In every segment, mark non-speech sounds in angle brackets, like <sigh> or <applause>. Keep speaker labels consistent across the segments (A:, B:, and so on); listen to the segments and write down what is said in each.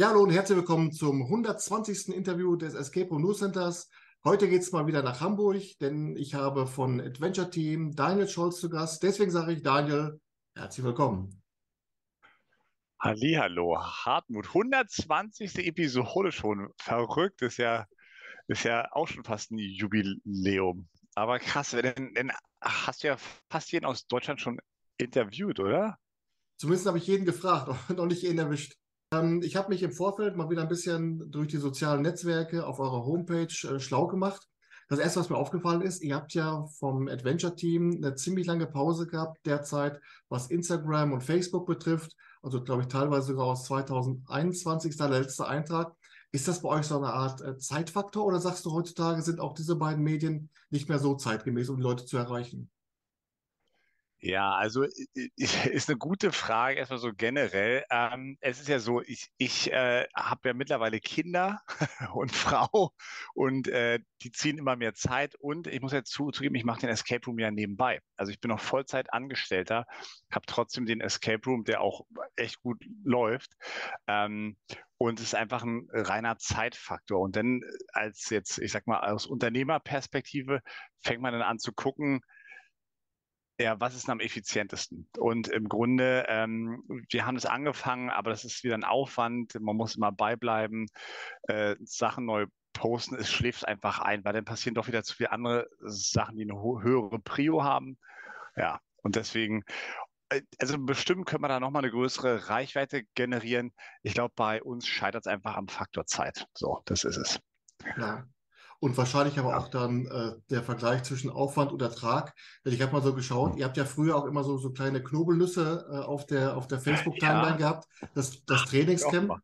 A: Ja, hallo und herzlich willkommen zum 120. Interview des Escape Room News Centers. Heute geht es mal wieder nach Hamburg, denn ich habe von Adventure Team Daniel Scholz zu Gast. Deswegen sage ich Daniel, herzlich willkommen.
B: Hallo, Hartmut. 120. Episode schon. Verrückt, ist ja, ist ja auch schon fast ein Jubiläum. Aber krass, denn, denn hast du ja fast jeden aus Deutschland schon interviewt, oder?
A: Zumindest habe ich jeden gefragt, <laughs> noch nicht jeden erwischt. Ähm, ich habe mich im Vorfeld mal wieder ein bisschen durch die sozialen Netzwerke auf eurer Homepage äh, schlau gemacht. Das erste, was mir aufgefallen ist, ihr habt ja vom Adventure-Team eine ziemlich lange Pause gehabt derzeit, was Instagram und Facebook betrifft. Also, glaube ich, teilweise sogar aus 2021 ist da der letzte Eintrag. Ist das bei euch so eine Art äh, Zeitfaktor oder sagst du, heutzutage sind auch diese beiden Medien nicht mehr so zeitgemäß, um die Leute zu erreichen?
B: Ja, also <laughs> ist eine gute Frage, erstmal so generell. Ähm, es ist ja so, ich, ich äh, habe ja mittlerweile Kinder <laughs> und Frau und äh, die ziehen immer mehr Zeit und ich muss ja zugeben, ich mache den Escape Room ja nebenbei. Also ich bin noch Vollzeit Angestellter, habe trotzdem den Escape Room, der auch echt gut läuft. Ähm, und es ist einfach ein reiner Zeitfaktor. Und dann als jetzt, ich sag mal, aus Unternehmerperspektive fängt man dann an zu gucken, ja, was ist am effizientesten? Und im Grunde, ähm, wir haben es angefangen, aber das ist wieder ein Aufwand. Man muss immer beibleiben, äh, Sachen neu posten. Es schläft einfach ein, weil dann passieren doch wieder zu viele andere Sachen, die eine höhere Prio haben. Ja, und deswegen, äh, also bestimmt können wir da nochmal eine größere Reichweite generieren. Ich glaube, bei uns scheitert es einfach am Faktor Zeit. So, das ist es.
A: Ja. Und wahrscheinlich aber auch dann äh, der Vergleich zwischen Aufwand und Ertrag. Denn ich habe mal so geschaut, ihr habt ja früher auch immer so, so kleine Knobelnüsse äh, auf der, auf der Facebook-Timeline ja. gehabt, das, das Trainingscamp.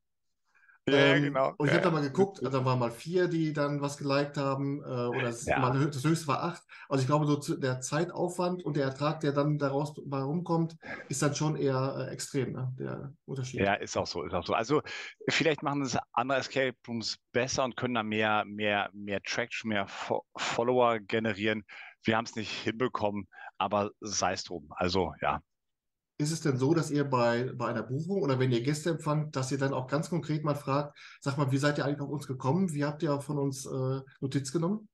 A: Ja, ähm, genau. Und ich habe da mal geguckt, da waren mal vier, die dann was geliked haben, äh, oder das, ja. mal, das höchste war acht. Also ich glaube, so der Zeitaufwand und der Ertrag, der dann daraus herumkommt, ist dann schon eher äh, extrem, ne? der Unterschied.
B: Ja, ist auch so, ist auch so. Also vielleicht machen das andere Escape Rooms besser und können da mehr, mehr, mehr Traction, mehr Fo Follower generieren. Wir haben es nicht hinbekommen, aber sei es drum. Also ja,
A: ist es denn so, dass ihr bei, bei einer Buchung oder wenn ihr Gäste empfangt, dass ihr dann auch ganz konkret mal fragt, sag mal, wie seid ihr eigentlich auf uns gekommen? Wie habt ihr von uns äh, Notiz genommen?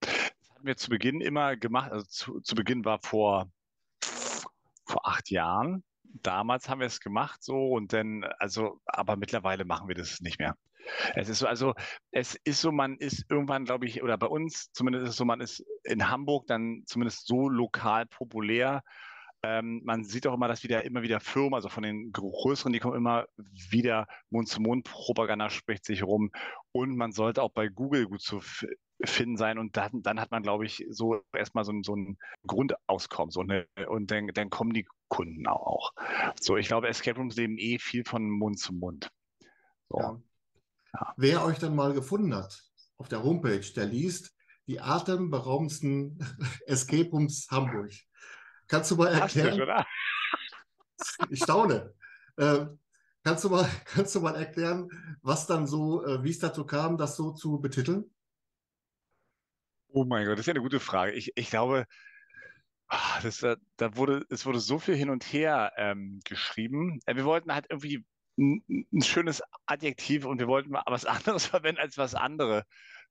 B: Das haben wir zu Beginn immer gemacht. Also zu, zu Beginn war vor, vor acht Jahren. Damals haben wir es gemacht so und dann, also, aber mittlerweile machen wir das nicht mehr. Es ist so, also es ist so, man ist irgendwann, glaube ich, oder bei uns zumindest ist es so, man ist in Hamburg dann zumindest so lokal populär ähm, man sieht auch immer, dass wieder immer wieder Firmen, also von den größeren, die kommen immer wieder Mund-zu-Mund-Propaganda spricht sich rum. Und man sollte auch bei Google gut zu finden sein. Und dann, dann hat man, glaube ich, so erstmal so, so ein Grundauskommen. So eine, und dann, dann kommen die Kunden auch. So, ich glaube, Escape Rooms leben eh viel von Mund zu Mund.
A: So. Ja. Ja. Wer euch dann mal gefunden hat auf der Homepage, der liest die atemberaubendsten <laughs> Escape Rooms Hamburg. Kannst du mal erklären? Ich staune. Äh, kannst, du mal, <laughs> kannst du mal erklären, was dann so, äh, wie es dazu kam, das so zu betiteln?
B: Oh mein Gott, das ist ja eine gute Frage. Ich, ich glaube, ah, das, da wurde, es wurde so viel hin und her ähm, geschrieben. Äh, wir wollten halt irgendwie ein, ein, schönes Adjektiv und wir wollten mal was <laughs> anderes verwenden als was andere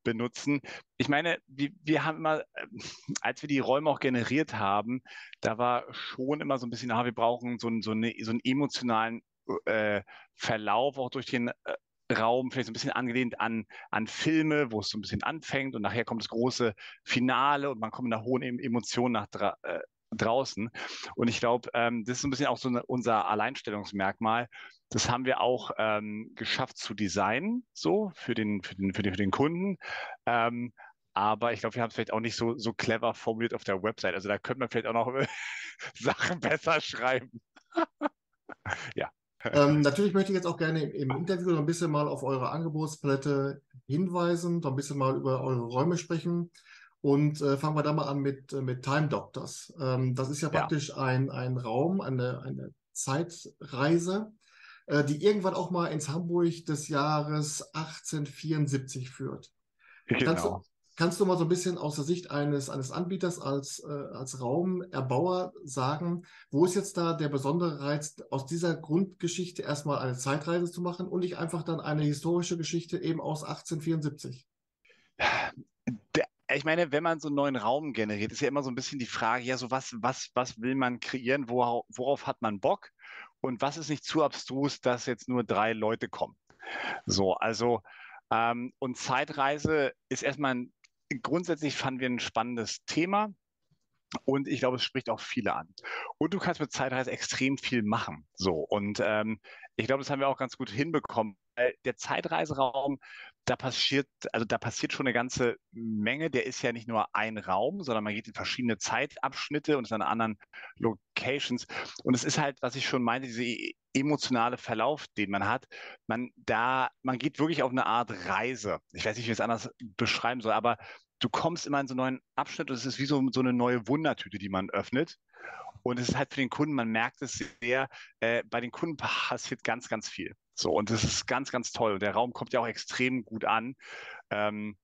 B: benutzen. Ich meine, wir, wir haben immer, äh, als wir die Räume auch generiert haben, da war schon immer so ein bisschen, ah, wir brauchen so, so, eine, so einen emotionalen äh, Verlauf auch durch den äh, Raum, vielleicht so ein bisschen angelehnt an, an Filme, wo es so ein bisschen anfängt und nachher kommt das große Finale und man kommt in einer hohen Emotion nach dra äh, draußen. Und ich glaube, ähm, das ist so ein bisschen auch so eine, unser Alleinstellungsmerkmal, das haben wir auch ähm, geschafft zu designen, so für den, für den, für den, für den Kunden. Ähm, aber ich glaube, wir haben es vielleicht auch nicht so, so clever formuliert auf der Website. Also da könnte man vielleicht auch noch <laughs> Sachen besser schreiben. <laughs>
A: ja. Ähm, natürlich möchte ich jetzt auch gerne im, Interview noch ein bisschen mal auf eure Angebotspalette hinweisen, noch ein bisschen mal über eure Räume sprechen. Und äh, fangen wir da mal an mit, äh, mit Time Doctors. Ähm, das ist ja praktisch ja. Ein, ein Raum, eine, eine Zeitreise, die irgendwann auch mal ins Hamburg des Jahres 1874 führt. Genau. Kannst, du, Kannst du mal so ein bisschen aus der Sicht eines, eines Anbieters als, äh, als Raumerbauer sagen, wo ist jetzt da der besondere Reiz, aus dieser Grundgeschichte erstmal eine Zeitreise zu machen und nicht einfach dann eine historische Geschichte eben aus 1874?
B: Der, ich meine, wenn man so einen neuen Raum generiert, ist ja immer so ein bisschen die Frage, ja, so was, was, was will man kreieren, worauf, worauf hat man Bock und was ist nicht zu abstrus, dass jetzt nur drei Leute kommen. So, also ähm, und Zeitreise ist erstmal ein grundsätzlich fanden wir ein spannendes Thema. Und ich glaube, es spricht auch viele an. Und du kannst mit Zeitreise extrem viel machen. So. Und ähm, ich glaube, das haben wir auch ganz gut hinbekommen. Der Zeitreiseraum, da passiert, also da passiert schon eine ganze Menge. Der ist ja nicht nur ein Raum, sondern man geht in verschiedene Zeitabschnitte und ist an anderen Locations. Und es ist halt, was ich schon meinte, diese emotionale Verlauf, den man hat. Man da, man geht wirklich auf eine Art Reise. Ich weiß nicht, wie ich es anders beschreiben soll, aber du kommst immer in so einen neuen Abschnitt und es ist wie so, so eine neue Wundertüte, die man öffnet. Und es ist halt für den Kunden, man merkt es sehr, äh, bei den Kunden passiert ganz, ganz viel. So, und das ist ganz, ganz toll. Der Raum kommt ja auch extrem gut an. Ähm,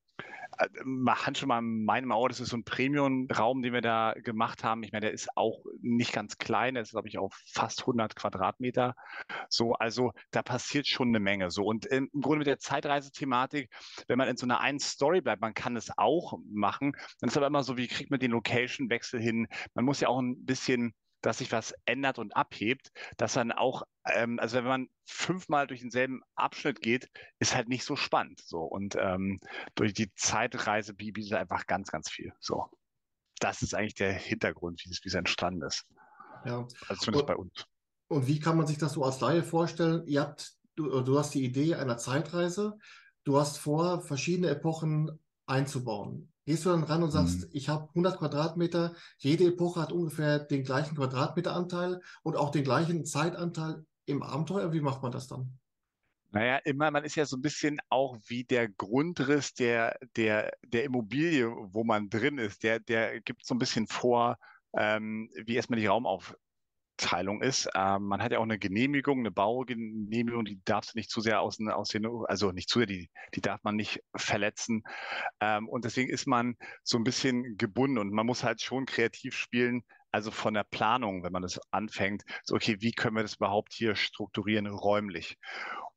B: man schon mal in meinem Auge, das ist so ein Premium-Raum, den wir da gemacht haben. Ich meine, der ist auch nicht ganz klein, der ist, glaube ich, auf fast 100 Quadratmeter. So, also da passiert schon eine Menge. So, und im Grunde mit der Zeitreisethematik, wenn man in so einer einen Story bleibt, man kann es auch machen, dann ist aber immer so, wie kriegt man den Location-Wechsel hin? Man muss ja auch ein bisschen dass sich was ändert und abhebt, dass dann auch, ähm, also wenn man fünfmal durch denselben Abschnitt geht, ist halt nicht so spannend. So und ähm, durch die Zeitreise bietet einfach ganz, ganz viel. So, das ist eigentlich der Hintergrund, wie es, wie es entstanden ist.
A: Ja. Also zumindest und, bei uns. Und wie kann man sich das so als Laie vorstellen? Ihr habt, du, du hast die Idee einer Zeitreise. Du hast vor, verschiedene Epochen einzubauen. Gehst du dann ran und sagst, mhm. ich habe 100 Quadratmeter, jede Epoche hat ungefähr den gleichen Quadratmeteranteil und auch den gleichen Zeitanteil im Abenteuer? Wie macht man das dann?
B: Naja, immer, man ist ja so ein bisschen auch wie der Grundriss der, der, der Immobilie, wo man drin ist. Der, der gibt so ein bisschen vor, ähm, wie erstmal die Raumauf, Teilung ist. Ähm, man hat ja auch eine Genehmigung, eine Baugenehmigung, die darf nicht zu sehr aus, aus den, also nicht zu sehr, die, die darf man nicht verletzen. Ähm, und deswegen ist man so ein bisschen gebunden und man muss halt schon kreativ spielen, also von der Planung, wenn man das anfängt, so, okay, wie können wir das überhaupt hier strukturieren räumlich?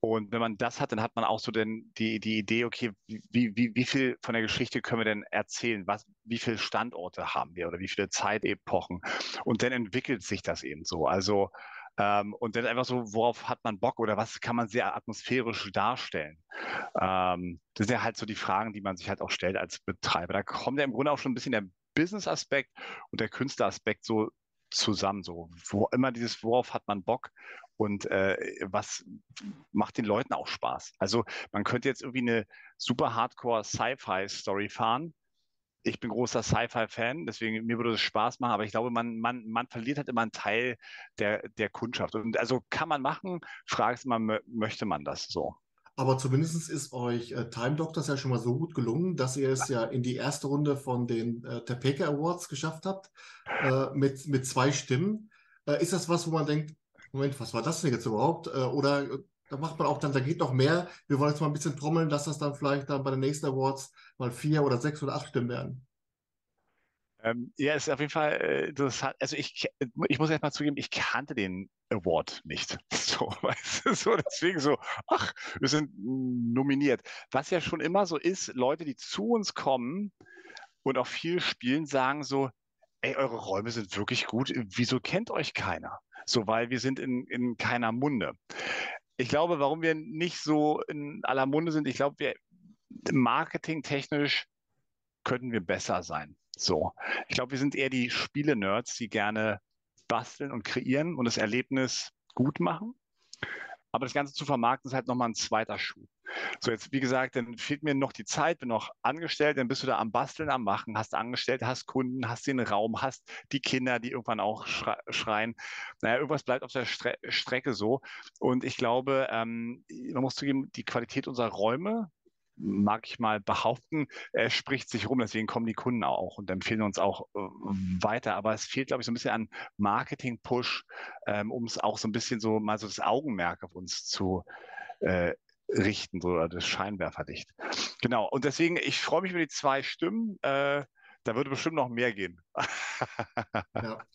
B: Und wenn man das hat, dann hat man auch so den, die, die Idee, okay, wie, wie, wie viel von der Geschichte können wir denn erzählen? Was, wie viele Standorte haben wir oder wie viele Zeitepochen? Und dann entwickelt sich das eben so. Also, ähm, und dann einfach so, worauf hat man Bock oder was kann man sehr atmosphärisch darstellen? Ähm, das sind ja halt so die Fragen, die man sich halt auch stellt als Betreiber. Da kommt ja im Grunde auch schon ein bisschen der Business-Aspekt und der Künstleraspekt so zusammen. So, wo immer dieses, worauf hat man Bock und äh, was macht den Leuten auch Spaß. Also man könnte jetzt irgendwie eine super Hardcore Sci-Fi-Story fahren. Ich bin großer Sci-Fi-Fan, deswegen mir würde es Spaß machen, aber ich glaube, man, man, man verliert halt immer einen Teil der, der Kundschaft. Und also kann man machen, fragst man, möchte man das so?
A: Aber zumindest ist euch äh, Time Doctors ja schon mal so gut gelungen, dass ihr es ja in die erste Runde von den äh, Topeka Awards geschafft habt, äh, mit, mit zwei Stimmen. Äh, ist das was, wo man denkt, Moment, was war das denn jetzt überhaupt? Äh, oder äh, da macht man auch dann, da geht noch mehr. Wir wollen jetzt mal ein bisschen trommeln, dass das dann vielleicht dann bei den nächsten Awards mal vier oder sechs oder acht Stimmen werden.
B: Ähm, ja, ist auf jeden Fall äh, interessant. Also ich, ich muss erst mal zugeben, ich kannte den Award nicht. <laughs> So, weißt du, so deswegen so, ach, wir sind nominiert. Was ja schon immer so ist, Leute, die zu uns kommen und auch viel spielen, sagen so, ey, eure Räume sind wirklich gut. Wieso kennt euch keiner? So, weil wir sind in, in keiner Munde. Ich glaube, warum wir nicht so in aller Munde sind, ich glaube, wir marketingtechnisch könnten wir besser sein. So. Ich glaube, wir sind eher die Spiele-Nerds, die gerne basteln und kreieren und das Erlebnis gut machen. Aber das Ganze zu vermarkten ist halt nochmal ein zweiter Schuh. So, jetzt, wie gesagt, dann fehlt mir noch die Zeit, bin noch angestellt, dann bist du da am Basteln, am Machen, hast Angestellte, hast Kunden, hast den Raum, hast die Kinder, die irgendwann auch schreien. Naja, irgendwas bleibt auf der Stre Strecke so. Und ich glaube, ähm, man muss zugeben, die Qualität unserer Räume, mag ich mal behaupten, äh, spricht sich rum. Deswegen kommen die Kunden auch und empfehlen uns auch äh, weiter. Aber es fehlt, glaube ich, so ein bisschen an Marketing-Push, ähm, um es auch so ein bisschen so mal so das Augenmerk auf uns zu, äh, richten, so das Scheinwerferlicht. Genau, und deswegen, ich freue mich über die zwei Stimmen. Äh, da würde bestimmt noch mehr gehen.
A: ja. <laughs>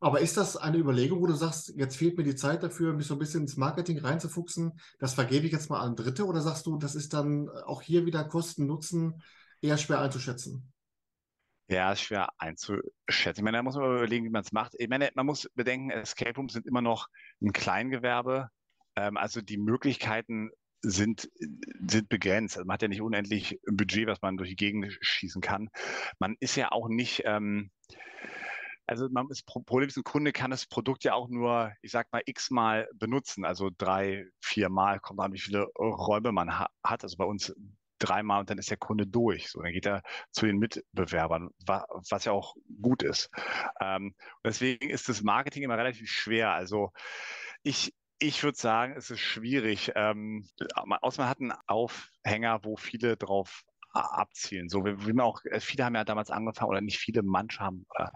A: Aber ist das eine Überlegung, wo du sagst, jetzt fehlt mir die Zeit dafür, mich so ein bisschen ins Marketing reinzufuchsen, das vergebe ich jetzt mal an Dritte oder sagst du, das ist dann auch hier wieder Kosten, Nutzen eher schwer einzuschätzen?
B: Ja, ist schwer einzuschätzen. Ich meine, da muss man überlegen, wie man es macht. Ich meine, man muss bedenken, Escape Rooms sind immer noch ein Kleingewerbe. Ähm, also die Möglichkeiten sind, sind begrenzt. Also man hat ja nicht unendlich Budget, was man durch die Gegend schießen kann. Man ist ja auch nicht, ähm, also man ist Problem ist, ein Kunde kann das Produkt ja auch nur, ich sag mal, x-mal benutzen. Also drei, vier Mal kommt an, wie viele Räume man ha hat. Also bei uns dreimal und dann ist der Kunde durch. So, dann geht er zu den Mitbewerbern, wa was ja auch gut ist. Ähm, deswegen ist das Marketing immer relativ schwer. Also ich, ich würde sagen, es ist schwierig. Ähm, außer man hat einen Aufhänger, wo viele drauf abzielen. So, wie, wie man auch, äh, viele haben ja damals angefangen, oder nicht viele, manche haben äh,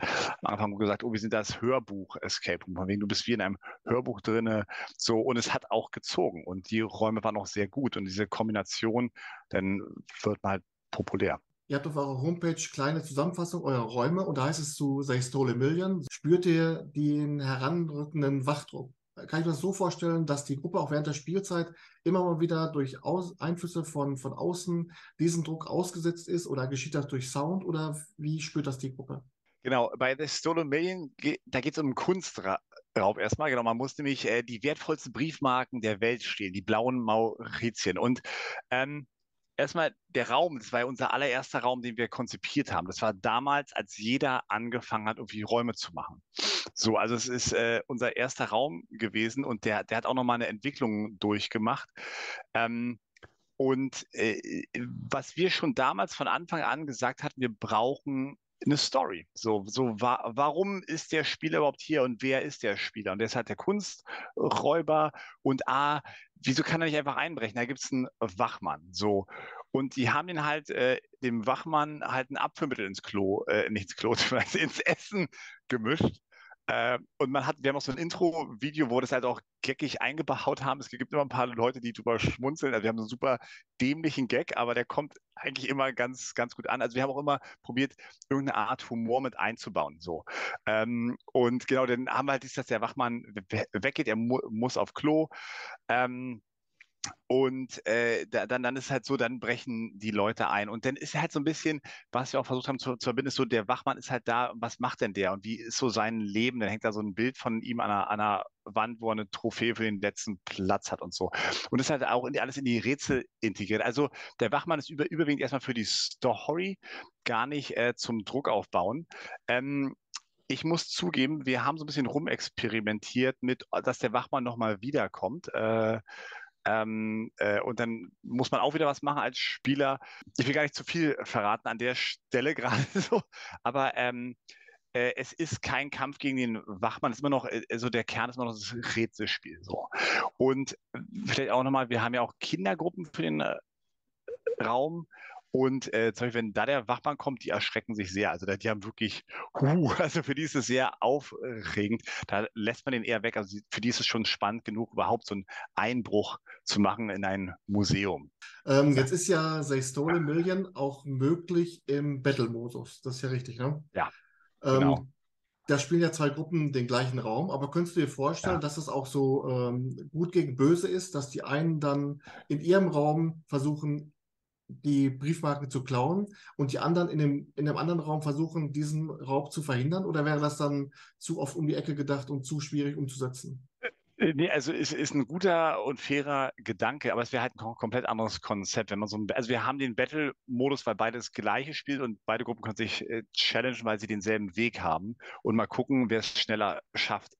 B: angefangen und gesagt, oh, wir sind das Hörbuch Escape Room, von wegen du bist wie in einem Hörbuch drinne, so, und es hat auch gezogen und die Räume waren auch sehr gut und diese Kombination, dann wird man halt populär.
A: Ihr habt auf eurer Homepage kleine Zusammenfassung eurer Räume und da heißt es zu a Million. Spürt ihr den heranrückenden Wachdruck? Kann ich mir das so vorstellen, dass die Gruppe auch während der Spielzeit immer mal wieder durch Aus Einflüsse von, von außen diesen Druck ausgesetzt ist oder geschieht das durch Sound oder wie spürt das die Gruppe?
B: Genau, bei The Stolen Million, da geht es um Kunstraub erstmal. Genau, man muss nämlich äh, die wertvollsten Briefmarken der Welt stehlen, die blauen Mauritien. Und ähm, erstmal der Raum, das war ja unser allererster Raum, den wir konzipiert haben. Das war damals, als jeder angefangen hat, irgendwie Räume zu machen. So, also es ist äh, unser erster Raum gewesen und der, der hat auch nochmal eine Entwicklung durchgemacht. Ähm, und äh, was wir schon damals von Anfang an gesagt hatten, wir brauchen eine Story. So, so wa warum ist der Spieler überhaupt hier und wer ist der Spieler? Und der ist halt der Kunsträuber und A, wieso kann er nicht einfach einbrechen? Da gibt es einen Wachmann. So. Und die haben den halt, äh, dem Wachmann halt ein Abführmittel ins Klo, äh, nicht ins Klo, <laughs> ins Essen gemischt. Äh, und man hat, wir haben auch so ein Intro-Video, wo das halt auch geckig eingebaut haben. Es gibt immer ein paar Leute, die drüber schmunzeln. Also wir haben so einen super dämlichen Gag, aber der kommt eigentlich immer ganz, ganz gut an. Also wir haben auch immer probiert, irgendeine Art Humor mit einzubauen. So. Ähm, und genau, dann haben wir halt dies, dass der Wachmann weggeht, er mu muss auf Klo. Ähm, und äh, dann, dann ist halt so, dann brechen die Leute ein. Und dann ist halt so ein bisschen, was wir auch versucht haben zu, zu verbinden, ist so, der Wachmann ist halt da, was macht denn der? Und wie ist so sein Leben? Dann hängt da so ein Bild von ihm an einer, an einer Wand, wo er eine Trophäe für den letzten Platz hat und so. Und das ist halt auch in, alles in die Rätsel integriert. Also der Wachmann ist über, überwiegend erstmal für die Story, gar nicht äh, zum Druck aufbauen. Ähm, ich muss zugeben, wir haben so ein bisschen rumexperimentiert mit, dass der Wachmann nochmal wiederkommt. Äh, ähm, äh, und dann muss man auch wieder was machen als Spieler. Ich will gar nicht zu viel verraten an der Stelle <laughs> gerade so, aber ähm, äh, es ist kein Kampf gegen den Wachmann, es ist immer noch, also der Kern ist immer noch das Rätselspiel. So. Und vielleicht auch nochmal, wir haben ja auch Kindergruppen für den äh, Raum und äh, zum Beispiel, wenn da der Wachmann kommt, die erschrecken sich sehr. Also die haben wirklich, huh, <laughs> also für die ist es sehr aufregend. Da lässt man den eher weg. Also für die ist es schon spannend genug, überhaupt so einen Einbruch zu machen in ein Museum.
A: Ähm, jetzt ist ja They Stole Million auch möglich im Battle-Modus. Das ist ja richtig, ne?
B: Ja. Ähm, genau.
A: Da spielen ja zwei Gruppen den gleichen Raum, aber könntest du dir vorstellen, ja. dass es auch so ähm, gut gegen böse ist, dass die einen dann in ihrem Raum versuchen, die Briefmarken zu klauen und die anderen in dem, in dem anderen Raum versuchen, diesen Raub zu verhindern? Oder wäre das dann zu oft um die Ecke gedacht und zu schwierig umzusetzen?
B: Äh, nee, also es ist ein guter und fairer Gedanke, aber es wäre halt ein komplett anderes Konzept, wenn man so ein, also wir haben den Battle-Modus, weil beides gleiche spielt und beide Gruppen können sich äh, challengen, weil sie denselben Weg haben und mal gucken, wer es schneller schafft.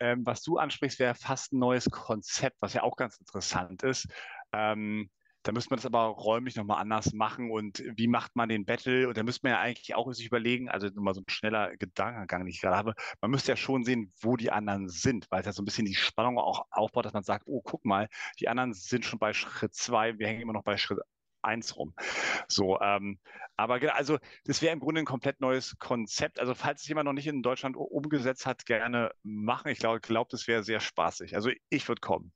B: Ähm, was du ansprichst, wäre fast ein neues Konzept, was ja auch ganz interessant ist. Ähm, da müsste man das aber räumlich nochmal anders machen und wie macht man den Battle? Und da müsste man ja eigentlich auch sich überlegen, also nochmal so ein schneller Gedankengang, den ich gerade habe, man müsste ja schon sehen, wo die anderen sind, weil es ja so ein bisschen die Spannung auch aufbaut, dass man sagt, oh, guck mal, die anderen sind schon bei Schritt zwei, wir hängen immer noch bei Schritt eins rum. So, ähm, aber also das wäre im Grunde ein komplett neues Konzept. Also falls es jemand noch nicht in Deutschland umgesetzt hat, gerne machen. Ich glaube, glaub, das wäre sehr spaßig. Also ich würde kommen.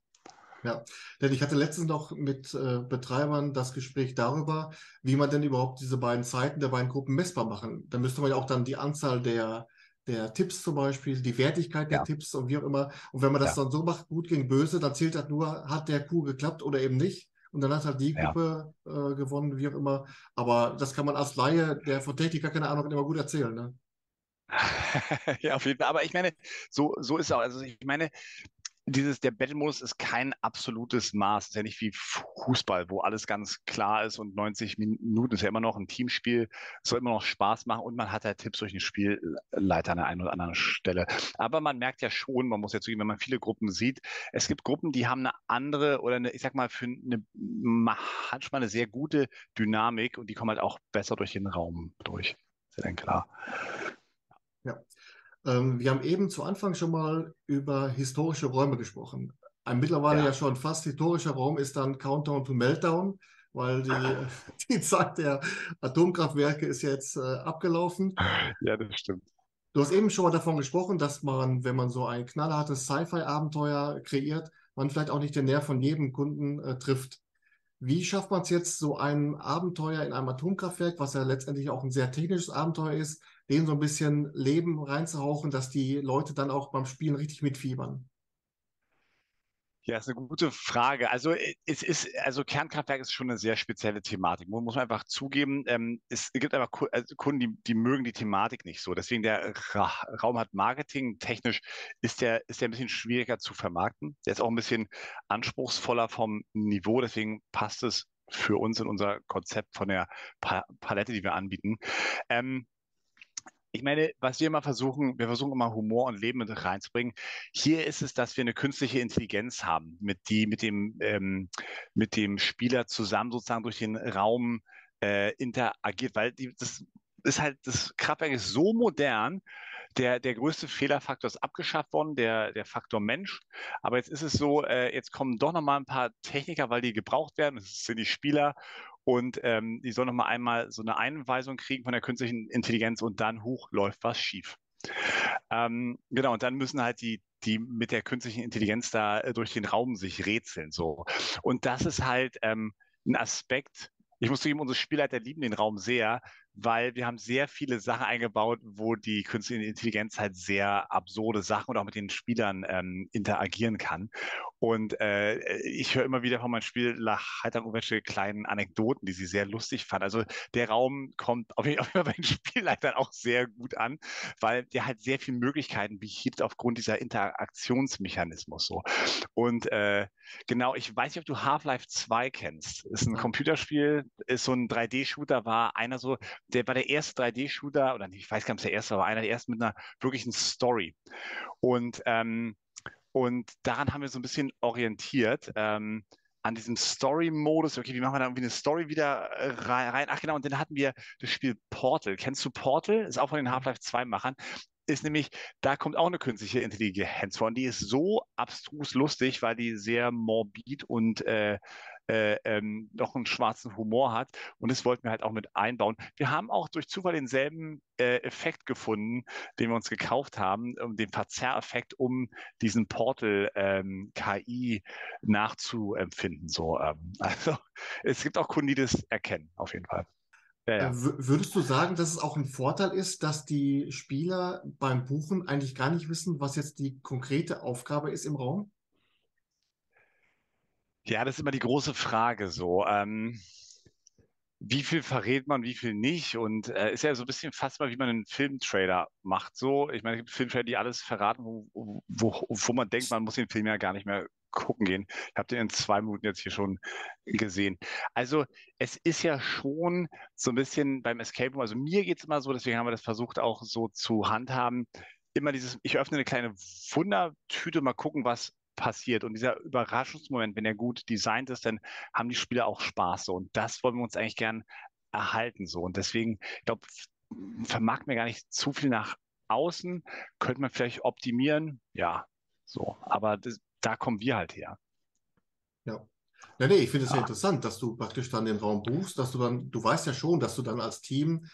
A: Ja, denn ich hatte letztens noch mit äh, Betreibern das Gespräch darüber, wie man denn überhaupt diese beiden Zeiten der beiden Gruppen messbar machen. Da müsste man ja auch dann die Anzahl der, der Tipps zum Beispiel, die Wertigkeit der ja. Tipps und wie auch immer. Und wenn man das ja. dann so macht, gut gegen böse, dann zählt das nur, hat der Kuh geklappt oder eben nicht. Und dann hat halt die Gruppe ja. äh, gewonnen, wie auch immer. Aber das kann man als Laie, der von Technik gar keine Ahnung hat, immer gut erzählen. Ne? <laughs>
B: ja, auf jeden Fall. Aber ich meine, so, so ist es auch. Also ich meine, dieses, der Battle-Modus ist kein absolutes Maß. Ist ja nicht wie Fußball, wo alles ganz klar ist und 90 Minuten ist ja immer noch ein Teamspiel. Es soll immer noch Spaß machen und man hat halt Tipps durch den Spielleiter an der einen oder anderen Stelle. Aber man merkt ja schon, man muss ja zugeben, wenn man viele Gruppen sieht, es gibt Gruppen, die haben eine andere oder eine, ich sag mal, für eine, manchmal eine sehr gute Dynamik und die kommen halt auch besser durch den Raum durch. Ist ja dann klar.
A: Ähm, wir haben eben zu Anfang schon mal über historische Räume gesprochen. Ein mittlerweile ja. ja schon fast historischer Raum ist dann Countdown to Meltdown, weil die, <laughs> die Zeit der Atomkraftwerke ist jetzt äh, abgelaufen.
B: Ja, das stimmt.
A: Du hast eben schon mal davon gesprochen, dass man, wenn man so ein knallhartes Sci-Fi-Abenteuer kreiert, man vielleicht auch nicht den Nerv von jedem Kunden äh, trifft. Wie schafft man es jetzt, so ein Abenteuer in einem Atomkraftwerk, was ja letztendlich auch ein sehr technisches Abenteuer ist, denen so ein bisschen Leben reinzuhauchen, dass die Leute dann auch beim Spielen richtig mitfiebern?
B: Ja, ist eine gute Frage. Also äh, es ist, also Kernkraftwerk ist schon eine sehr spezielle Thematik. Muss man einfach zugeben. Ähm, es gibt einfach also Kunden, die, die mögen die Thematik nicht so. Deswegen der Raum hat Marketing. Technisch ist der, ist der ein bisschen schwieriger zu vermarkten. Der ist auch ein bisschen anspruchsvoller vom Niveau. Deswegen passt es für uns in unser Konzept von der pa Palette, die wir anbieten. Ähm, ich meine, was wir immer versuchen, wir versuchen immer Humor und Leben mit reinzubringen. Hier ist es, dass wir eine künstliche Intelligenz haben, mit die mit dem ähm, mit dem Spieler zusammen sozusagen durch den Raum äh, interagiert, weil die, das ist halt das Kraftwerk ist so modern. Der, der größte Fehlerfaktor ist abgeschafft worden, der, der Faktor Mensch. Aber jetzt ist es so, äh, jetzt kommen doch noch mal ein paar Techniker, weil die gebraucht werden. Das sind die Spieler und ähm, die soll noch mal einmal so eine Einweisung kriegen von der künstlichen Intelligenz und dann hoch läuft was schief. Ähm, genau, und dann müssen halt die, die mit der künstlichen Intelligenz da äh, durch den Raum sich rätseln. So. Und das ist halt ähm, ein Aspekt, ich muss zugeben, unsere Spielleiter lieben den Raum sehr, weil wir haben sehr viele Sachen eingebaut, wo die künstliche Intelligenz halt sehr absurde Sachen und auch mit den Spielern ähm, interagieren kann. Und äh, ich höre immer wieder von meinem Spielleiter irgendwelche kleinen Anekdoten, die sie sehr lustig fand. Also der Raum kommt auf jeden Fall <laughs> bei den Spielleitern auch sehr gut an, weil der halt sehr viele Möglichkeiten bietet aufgrund dieser Interaktionsmechanismus so. Und äh, genau, ich weiß nicht, ob du Half-Life 2 kennst. Ist ein Computerspiel, ist so ein 3D-Shooter, war einer so, der war der erste 3D-Shooter, oder ich weiß gar nicht, ob es der erste war, einer der ersten mit einer wirklichen Story. Und ähm, und daran haben wir so ein bisschen orientiert. Ähm, an diesem Story-Modus, okay, wie machen wir da irgendwie eine Story wieder äh, rein? Ach genau, und dann hatten wir das Spiel Portal. Kennst du Portal? Ist auch von den Half-Life 2-Machern. Ist nämlich, da kommt auch eine künstliche Intelligenz vor. Und die ist so abstrus lustig, weil die sehr morbid und äh, äh, ähm, noch einen schwarzen Humor hat. Und das wollten wir halt auch mit einbauen. Wir haben auch durch Zufall denselben äh, Effekt gefunden, den wir uns gekauft haben, um den Verzerreffekt, um diesen Portal ähm, KI nachzuempfinden. So, ähm, <laughs> also es gibt auch Kunden, die das erkennen, auf jeden Fall.
A: Ja, ja. Äh, würdest du sagen, dass es auch ein Vorteil ist, dass die Spieler beim Buchen eigentlich gar nicht wissen, was jetzt die konkrete Aufgabe ist im Raum?
B: Ja, das ist immer die große Frage so. Ähm, wie viel verrät man, wie viel nicht? Und äh, ist ja so ein bisschen fast mal, wie man einen Filmtrailer macht. So, ich meine, es gibt Filmtrailer, die alles verraten, wo, wo, wo man denkt, man muss den Film ja gar nicht mehr gucken gehen. Ich habe den in zwei Minuten jetzt hier schon gesehen. Also es ist ja schon so ein bisschen beim Escape Room, also mir geht es immer so, deswegen haben wir das versucht auch so zu handhaben, immer dieses, ich öffne eine kleine Wundertüte, mal gucken, was passiert. Und dieser Überraschungsmoment, wenn er gut designt ist, dann haben die Spieler auch Spaß. So. Und das wollen wir uns eigentlich gern erhalten. So. Und deswegen, ich glaube, vermag mir gar nicht zu viel nach außen. Könnte man vielleicht optimieren? Ja, so. Aber das, da kommen wir halt her.
A: Ja. Ja, nee, ich finde es ja. ja interessant, dass du praktisch dann den Raum buchst, dass du dann, du weißt ja schon, dass du dann als Team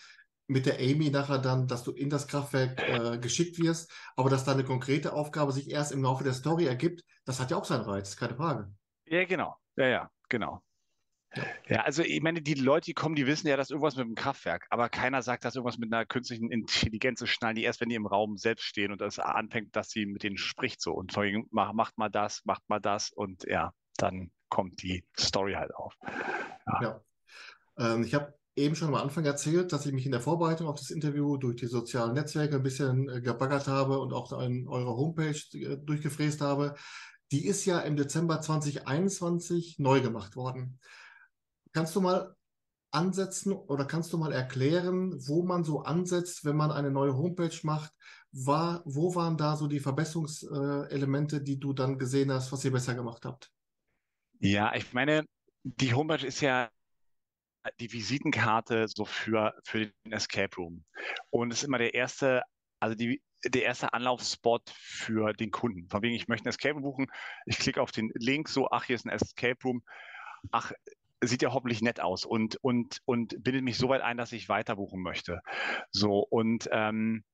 A: mit der Amy nachher dann, dass du in das Kraftwerk äh, geschickt wirst, aber dass deine konkrete Aufgabe sich erst im Laufe der Story ergibt, das hat ja auch seinen Reiz, keine Frage.
B: Ja, genau. Ja, ja, genau. Ja, also ich meine, die Leute, die kommen, die wissen ja, dass irgendwas mit dem Kraftwerk, aber keiner sagt, dass irgendwas mit einer künstlichen Intelligenz ist, schnallen die erst, wenn die im Raum selbst stehen und das anfängt, dass sie mit denen spricht so und vorhin mach, macht mal das, macht mal das und ja, dann kommt die Story halt auf.
A: Ja. ja. Ähm, ich habe eben schon am Anfang erzählt, dass ich mich in der Vorbereitung auf das Interview durch die sozialen Netzwerke ein bisschen äh, gebaggert habe und auch in eure Homepage äh, durchgefräst habe. Die ist ja im Dezember 2021 neu gemacht worden. Kannst du mal ansetzen oder kannst du mal erklären, wo man so ansetzt, wenn man eine neue Homepage macht? War, wo waren da so die Verbesserungselemente, die du dann gesehen hast, was ihr besser gemacht habt?
B: Ja, ich meine, die Homepage ist ja die Visitenkarte so für, für den Escape Room. Und es ist immer der erste, also die, der erste Anlaufspot für den Kunden. Von wegen, ich möchte ein Escape Room buchen. Ich klicke auf den Link, so, ach, hier ist ein Escape Room. Ach, sieht ja hoffentlich nett aus und, und, und bindet mich so weit ein, dass ich weiter buchen möchte. So, und ähm,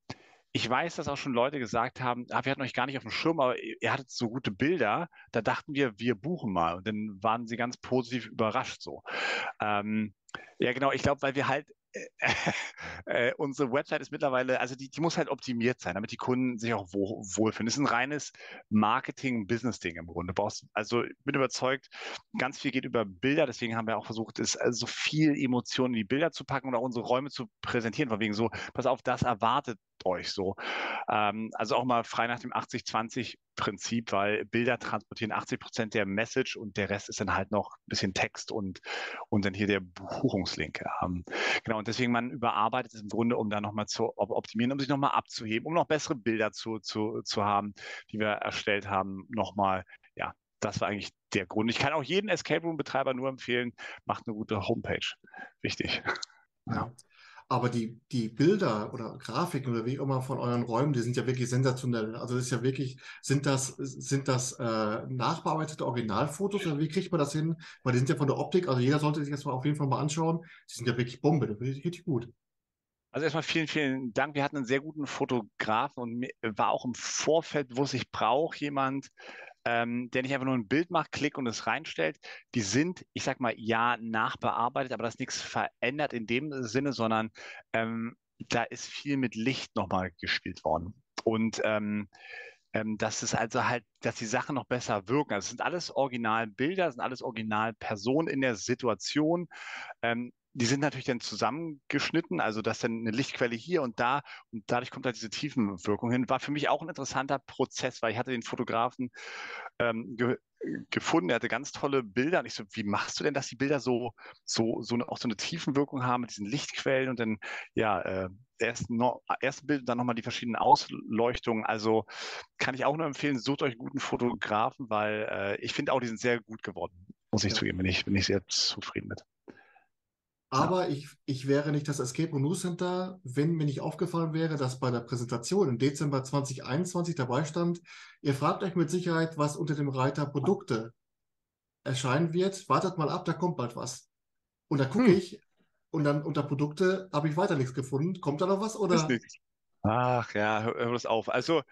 B: ich weiß, dass auch schon Leute gesagt haben, ah, wir hatten euch gar nicht auf dem Schirm, aber ihr hattet so gute Bilder, da dachten wir, wir buchen mal. Und dann waren sie ganz positiv überrascht so. Ähm, ja, genau, ich glaube, weil wir halt <laughs> äh, unsere Website ist mittlerweile, also die, die muss halt optimiert sein, damit die Kunden sich auch wohl, wohlfühlen. Das ist ein reines Marketing-Business-Ding im Grunde. Brauchst, also ich bin überzeugt, ganz viel geht über Bilder, deswegen haben wir auch versucht, es also so viel Emotionen in die Bilder zu packen und auch unsere Räume zu präsentieren, von wegen so, pass auf, das erwartet euch so. Ähm, also auch mal frei nach dem 80-20-Prinzip, weil Bilder transportieren 80 Prozent der Message und der Rest ist dann halt noch ein bisschen Text und, und dann hier der Buchungslink. Ähm, genau, und deswegen man überarbeitet es im Grunde, um da nochmal zu optimieren, um sich nochmal abzuheben, um noch bessere Bilder zu, zu, zu haben, die wir erstellt haben, nochmal, ja, das war eigentlich der Grund. Ich kann auch jeden Escape Room Betreiber nur empfehlen, macht eine gute Homepage. Wichtig.
A: Ja. Aber die, die Bilder oder Grafiken oder wie immer von euren Räumen, die sind ja wirklich sensationell. Also das ist ja wirklich, sind das, sind das äh, nachbearbeitete Originalfotos oder wie kriegt man das hin? Weil die sind ja von der Optik, also jeder sollte sich das mal auf jeden Fall mal anschauen. Die sind ja wirklich Bombe, das ist richtig gut.
B: Also erstmal vielen, vielen Dank. Wir hatten einen sehr guten Fotografen und war auch im Vorfeld bewusst, ich brauche jemand, ähm, der nicht einfach nur ein Bild macht, klickt und es reinstellt. Die sind, ich sag mal, ja, nachbearbeitet, aber das ist nichts verändert in dem Sinne, sondern ähm, da ist viel mit Licht nochmal gespielt worden. Und ähm, ähm, dass es also halt, dass die Sachen noch besser wirken. Also es sind alles Originalbilder, sind alles Originalpersonen in der Situation. Ähm, die sind natürlich dann zusammengeschnitten, also dass dann eine Lichtquelle hier und da und dadurch kommt halt diese Tiefenwirkung hin. War für mich auch ein interessanter Prozess, weil ich hatte den Fotografen ähm, ge gefunden, er hatte ganz tolle Bilder und ich so, wie machst du denn, dass die Bilder so, so, so eine, auch so eine Tiefenwirkung haben mit diesen Lichtquellen und dann, ja, äh, erst no, erste Bild, dann nochmal die verschiedenen Ausleuchtungen. Also kann ich auch nur empfehlen, sucht euch einen guten Fotografen, weil äh, ich finde auch, die sind sehr gut geworden, muss ich ja. zugeben, bin ich, bin ich sehr zufrieden mit.
A: Aber ich, ich wäre nicht das Escape Room News Center, wenn mir nicht aufgefallen wäre, dass bei der Präsentation im Dezember 2021 dabei stand, ihr fragt euch mit Sicherheit, was unter dem Reiter Produkte erscheinen wird. Wartet mal ab, da kommt bald was. Und da gucke hm. ich und dann unter Produkte habe ich weiter nichts gefunden. Kommt da noch was? Oder?
B: Ach ja, hör, hör das auf. Also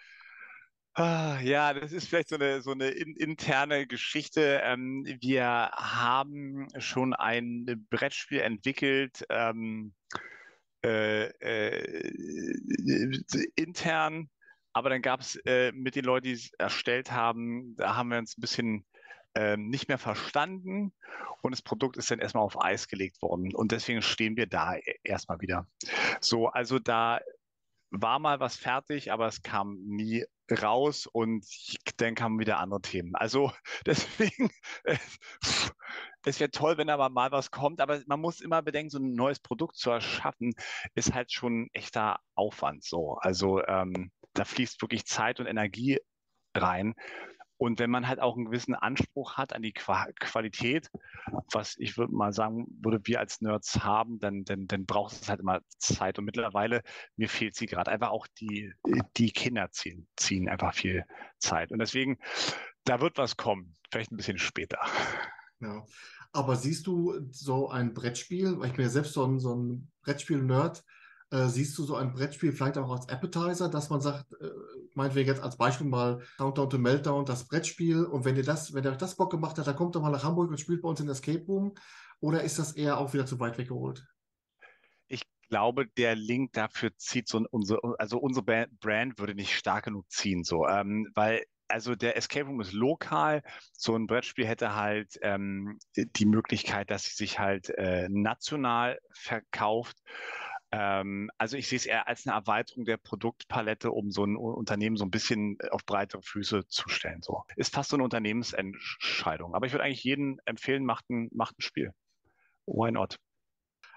B: Ah, ja, das ist vielleicht so eine, so eine in, interne Geschichte. Ähm, wir haben schon ein Brettspiel entwickelt, ähm, äh, äh, intern, aber dann gab es äh, mit den Leuten, die es erstellt haben, da haben wir uns ein bisschen ähm, nicht mehr verstanden und das Produkt ist dann erstmal auf Eis gelegt worden und deswegen stehen wir da e-, erstmal wieder. So, also da war mal was fertig, aber es kam nie raus und dann kamen wieder andere Themen. Also <laughs> deswegen, äh, es wäre toll, wenn aber mal was kommt, aber man muss immer bedenken, so ein neues Produkt zu erschaffen, ist halt schon echter Aufwand so. Also ähm, da fließt wirklich Zeit und Energie rein. Und wenn man halt auch einen gewissen Anspruch hat an die Qualität, was ich würde mal sagen, würde wir als Nerds haben, dann, dann, dann braucht es halt immer Zeit. Und mittlerweile, mir fehlt sie gerade. Einfach auch die, die Kinder ziehen, ziehen einfach viel Zeit. Und deswegen, da wird was kommen. Vielleicht ein bisschen später.
A: Ja. Aber siehst du so ein Brettspiel, weil ich bin ja selbst so ein, so ein Brettspiel-Nerd, äh, siehst du so ein Brettspiel vielleicht auch als Appetizer, dass man sagt, äh, meinetwegen jetzt als Beispiel mal Countdown to Meltdown, das Brettspiel. Und wenn ihr das, wenn ihr euch das Bock gemacht hat, dann kommt doch mal nach Hamburg und spielt bei uns in Escape Room. Oder ist das eher auch wieder zu weit weggeholt?
B: Ich glaube, der Link dafür zieht so unsere, also unsere Brand würde nicht stark genug ziehen, so, ähm, weil also der Escape Room ist lokal. So ein Brettspiel hätte halt ähm, die Möglichkeit, dass sie sich halt äh, national verkauft. Ähm, also ich sehe es eher als eine Erweiterung der Produktpalette, um so ein Unternehmen so ein bisschen auf breitere Füße zu stellen. So ist fast so eine Unternehmensentscheidung. Aber ich würde eigentlich jedem empfehlen, macht ein, macht ein Spiel. Why not?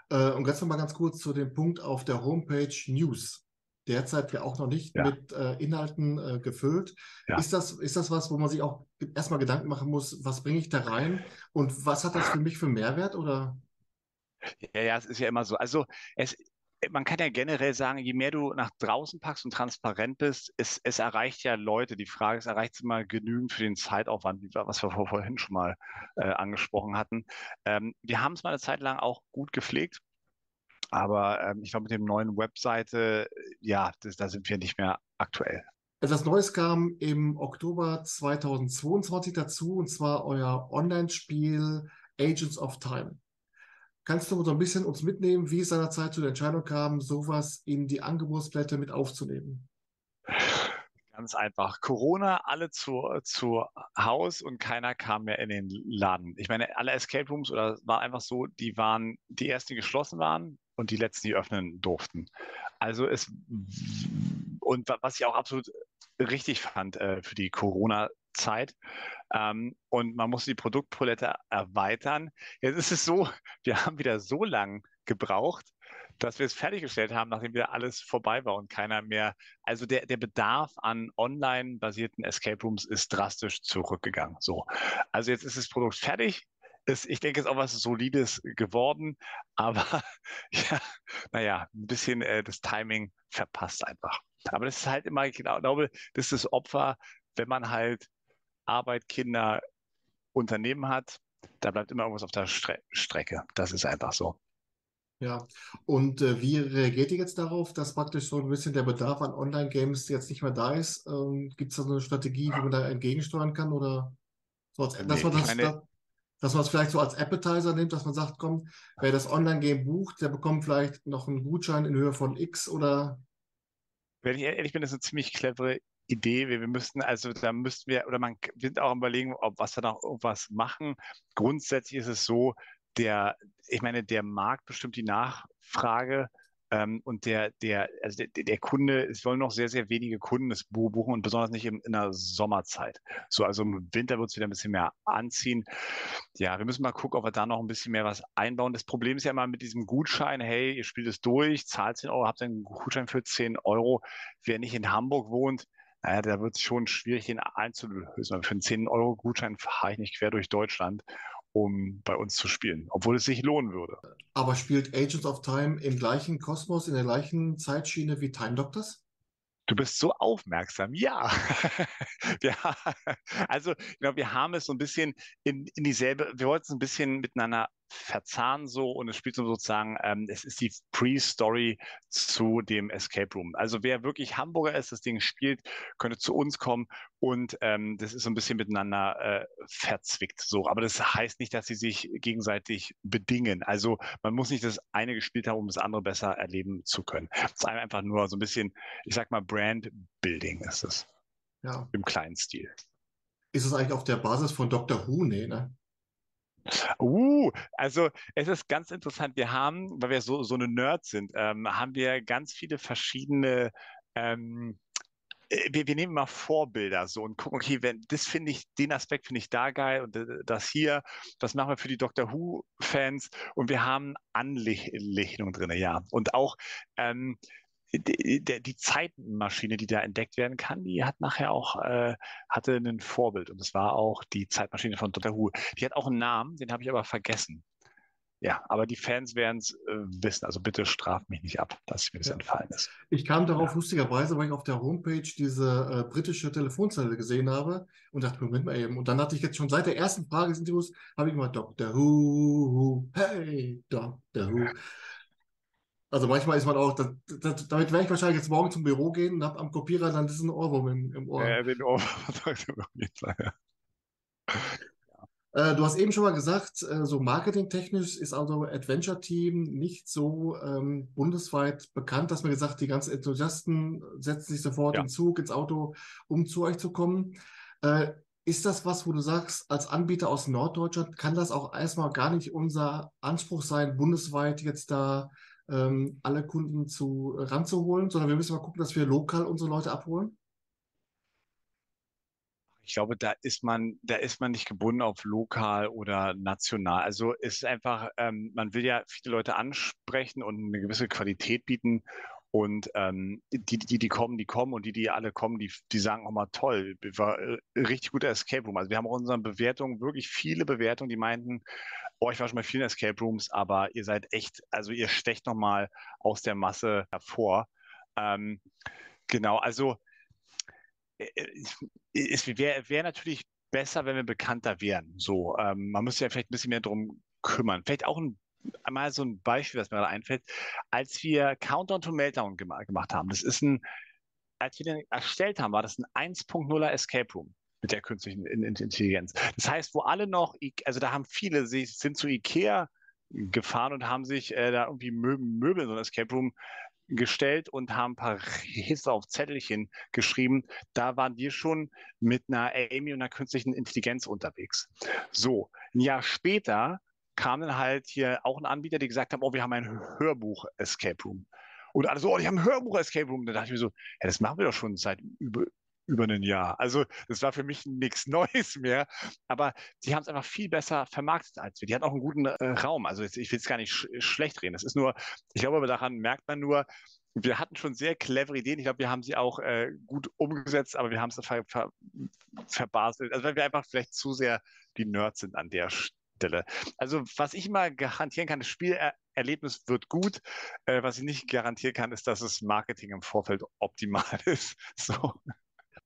A: Äh, und jetzt nochmal ganz kurz zu dem Punkt auf der Homepage News derzeit ja auch noch nicht ja. mit äh, Inhalten äh, gefüllt. Ja. Ist, das, ist das was, wo man sich auch erstmal Gedanken machen muss, was bringe ich da rein und was hat das für mich für Mehrwert? Oder?
B: Ja, ja, es ist ja immer so. Also es, man kann ja generell sagen, je mehr du nach draußen packst und transparent bist, es, es erreicht ja Leute. Die Frage ist, erreicht es immer genügend für den Zeitaufwand, was wir vorhin schon mal äh, angesprochen hatten. Ähm, wir haben es mal eine Zeit lang auch gut gepflegt. Aber ähm, ich glaube, mit dem neuen Webseite, ja, das, da sind wir nicht mehr aktuell.
A: Etwas Neues kam im Oktober 2022 dazu, und zwar euer Online-Spiel Agents of Time. Kannst du so ein bisschen uns mitnehmen, wie es seinerzeit zu der Entscheidung kam, sowas in die Angebotsblätter mit aufzunehmen?
B: Ganz einfach. Corona, alle zu, zu Haus und keiner kam mehr in den Laden. Ich meine, alle Escape Rooms oder war einfach so, die waren die ersten, die geschlossen waren und die letzten, die öffnen durften. Also es und was ich auch absolut richtig fand äh, für die Corona-Zeit. Ähm, und man muss die Produktpalette erweitern. Jetzt ist es so, <laughs> wir haben wieder so lang gebraucht, dass wir es fertiggestellt haben, nachdem wieder alles vorbei war und keiner mehr. Also der, der Bedarf an online-basierten Escape Rooms ist drastisch zurückgegangen. So. Also jetzt ist das Produkt fertig ist, ich denke, es ist auch was Solides geworden, <laughs> aber ja, naja, ein bisschen äh, das Timing verpasst einfach. Aber das ist halt immer, ich glaube, das ist das Opfer, wenn man halt Arbeit, Kinder, Unternehmen hat, da bleibt immer irgendwas auf der Stre Strecke. Das ist einfach so.
A: Ja, und äh, wie reagiert ihr jetzt darauf, dass praktisch so ein bisschen der Bedarf an Online-Games jetzt nicht mehr da ist? Ähm, Gibt es da so eine Strategie, wie man da entgegensteuern kann? Oder so als, nee, dass man das, meine, dass man vielleicht so als Appetizer nimmt, dass man sagt, komm, wer das Online-Game bucht, der bekommt vielleicht noch einen Gutschein in Höhe von X oder.
B: Wenn ich ehrlich bin, das ist eine ziemlich clevere Idee. Wir, wir müssten, also da müssten wir, oder man wird auch überlegen, ob was wir noch irgendwas machen. Grundsätzlich ist es so, der, ich meine, der Markt bestimmt die Nachfrage ähm, und der, der, also der, der Kunde, es wollen noch sehr, sehr wenige Kunden das Buch buchen und besonders nicht in, in der Sommerzeit. So, also im Winter wird es wieder ein bisschen mehr anziehen. Ja, wir müssen mal gucken, ob wir da noch ein bisschen mehr was einbauen. Das Problem ist ja immer mit diesem Gutschein, hey, ihr spielt es durch, zahlt 10 Euro, habt einen Gutschein für 10 Euro. Wer nicht in Hamburg wohnt, naja, da wird es schon schwierig, ihn einzulösen. Für einen 10-Euro-Gutschein fahre ich nicht quer durch Deutschland um bei uns zu spielen, obwohl es sich lohnen würde.
A: Aber spielt Agents of Time im gleichen Kosmos, in der gleichen Zeitschiene wie Time Doctors?
B: Du bist so aufmerksam. Ja. <laughs> ja. Also, genau, wir haben es so ein bisschen in, in dieselbe, wir wollten es ein bisschen miteinander verzahnen so und es spielt so sozusagen, ähm, es ist die Pre-Story zu dem Escape Room. Also wer wirklich Hamburger ist, das Ding spielt, könnte zu uns kommen und ähm, das ist so ein bisschen miteinander äh, verzwickt so. Aber das heißt nicht, dass sie sich gegenseitig bedingen. Also man muss nicht das eine gespielt haben, um das andere besser erleben zu können. Es ist einfach nur so ein bisschen, ich sag mal, Brand Building ist es. Ja. Im kleinen Stil.
A: Ist es eigentlich auf der Basis von Dr. Who? Nee, ne?
B: Uh, also es ist ganz interessant. Wir haben, weil wir so, so eine Nerds sind, ähm, haben wir ganz viele verschiedene ähm, äh, wir, wir, nehmen mal Vorbilder so und gucken, okay, wenn das finde ich, den Aspekt finde ich da geil und äh, das hier, das machen wir für die Doctor Who-Fans und wir haben Anlehnung drin, ja. Und auch ähm, die, die, Zeitmaschine, die da entdeckt werden kann, die hat nachher auch, äh, hatte ein Vorbild und das war auch die Zeitmaschine von Dr. Who. Die hat auch einen Namen, den habe ich aber vergessen. Ja, aber die Fans werden es äh, wissen. Also bitte straft mich nicht ab, dass mir das ja. entfallen ist.
A: Ich kam darauf ja. lustigerweise, weil ich auf der Homepage diese äh, britische Telefonzelle gesehen habe und dachte, Moment mal eben. Und dann hatte ich jetzt schon seit der ersten Frage des Interviews, habe ich immer Dr. Who, hey, Dr. Who. Also manchmal ist man auch, das, das, damit werde ich wahrscheinlich jetzt morgen zum Büro gehen und habe am Kopierer dann diesen Ohrwurm im, im Ohr.
B: Ja, den Ohrwurm <laughs> auf jeden Fall, ja.
A: Äh, du hast eben schon mal gesagt, äh, so marketingtechnisch ist also Adventure Team nicht so ähm, bundesweit bekannt, dass man gesagt, die ganzen Enthusiasten setzen sich sofort ja. in Zug, ins Auto, um zu euch zu kommen. Äh, ist das was, wo du sagst, als Anbieter aus Norddeutschland kann das auch erstmal gar nicht unser Anspruch sein, bundesweit jetzt da ähm, alle Kunden zu ranzuholen, sondern wir müssen mal gucken, dass wir lokal unsere Leute abholen?
B: Ich glaube, da ist man, da ist man nicht gebunden auf lokal oder national. Also es ist einfach, ähm, man will ja viele Leute ansprechen und eine gewisse Qualität bieten. Und ähm, die, die, die kommen, die kommen und die, die alle kommen, die, die sagen auch mal toll, war äh, richtig guter Escape Room. Also wir haben auch in unseren Bewertungen wirklich viele Bewertungen, die meinten, oh, ich war schon bei vielen Escape Rooms, aber ihr seid echt, also ihr stecht nochmal aus der Masse hervor. Ähm, genau, also äh, äh, es wäre wär natürlich besser, wenn wir bekannter wären. So, ähm, man müsste ja vielleicht ein bisschen mehr darum kümmern. Vielleicht auch ein, mal so ein Beispiel, was mir gerade einfällt, als wir Countdown to Meltdown gem gemacht haben. Das ist ein, als wir den erstellt haben, war das ein 1.0er Escape Room mit der künstlichen Intelligenz. Das heißt, wo alle noch, also da haben viele, sind zu Ikea gefahren und haben sich äh, da irgendwie Möbel, Möbel in so ein Escape Room gestellt und haben ein paar Hisse auf Zettelchen geschrieben. Da waren wir schon mit einer Amy und einer künstlichen Intelligenz unterwegs. So, ein Jahr später kam dann halt hier auch ein Anbieter, die gesagt haben, oh, wir haben ein Hörbuch-Escape Room. Und alle so, oh, die haben ein Hörbuch-Escape Room. Da dachte ich mir so, ja, das machen wir doch schon seit über, über ein Jahr. Also das war für mich nichts <laughs> Neues mehr, aber die haben es einfach viel besser vermarktet als wir. Die hatten auch einen guten äh, Raum. Also jetzt, ich will es gar nicht sch schlecht reden. Das ist nur, ich glaube, daran merkt man nur, wir hatten schon sehr clevere Ideen. Ich glaube, wir haben sie auch äh, gut umgesetzt, aber wir haben es ver ver verbaselt. Also weil wir einfach vielleicht zu sehr die Nerds sind an der Stelle. Also was ich immer garantieren kann, das Spielerlebnis wird gut. Äh, was ich nicht garantieren kann, ist, dass das Marketing im Vorfeld optimal <laughs> ist. So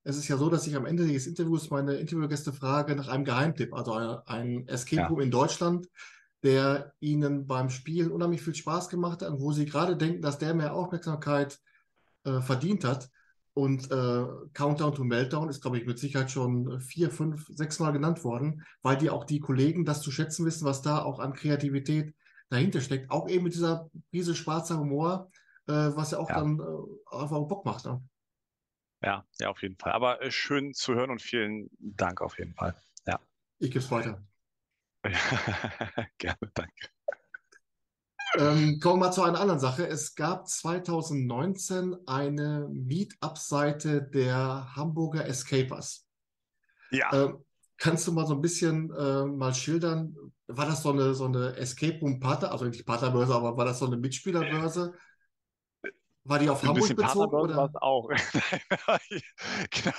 A: es ist ja so, dass ich am Ende des Interviews meine Interviewgäste frage nach einem Geheimtipp, also ein Escape Room ja. in Deutschland, der ihnen beim Spielen unheimlich viel Spaß gemacht hat und wo sie gerade denken, dass der mehr Aufmerksamkeit äh, verdient hat. Und äh, Countdown to Meltdown ist, glaube ich, mit Sicherheit schon vier, fünf, sechs Mal genannt worden, weil die auch die Kollegen das zu schätzen wissen, was da auch an Kreativität dahinter steckt. Auch eben mit dieser Prise schwarzer Humor, äh, was ja auch ja. dann äh, einfach Bock macht. Ne?
B: Ja, ja, auf jeden Fall. Aber äh, schön zu hören und vielen Dank auf jeden Fall. Ja.
A: Ich gebe es weiter. <laughs>
B: Gerne, danke.
A: Ähm, kommen wir mal zu einer anderen Sache. Es gab 2019 eine Meetup-Seite der Hamburger Escapers.
B: Ja.
A: Ähm, kannst du mal so ein bisschen äh, mal schildern, war das so eine, so eine Escape Room Partner, also nicht Partnerbörse, aber war das so eine Mitspielerbörse? War die auf ein Hamburg bezogen? Oder? War es
B: auch. <laughs> genau.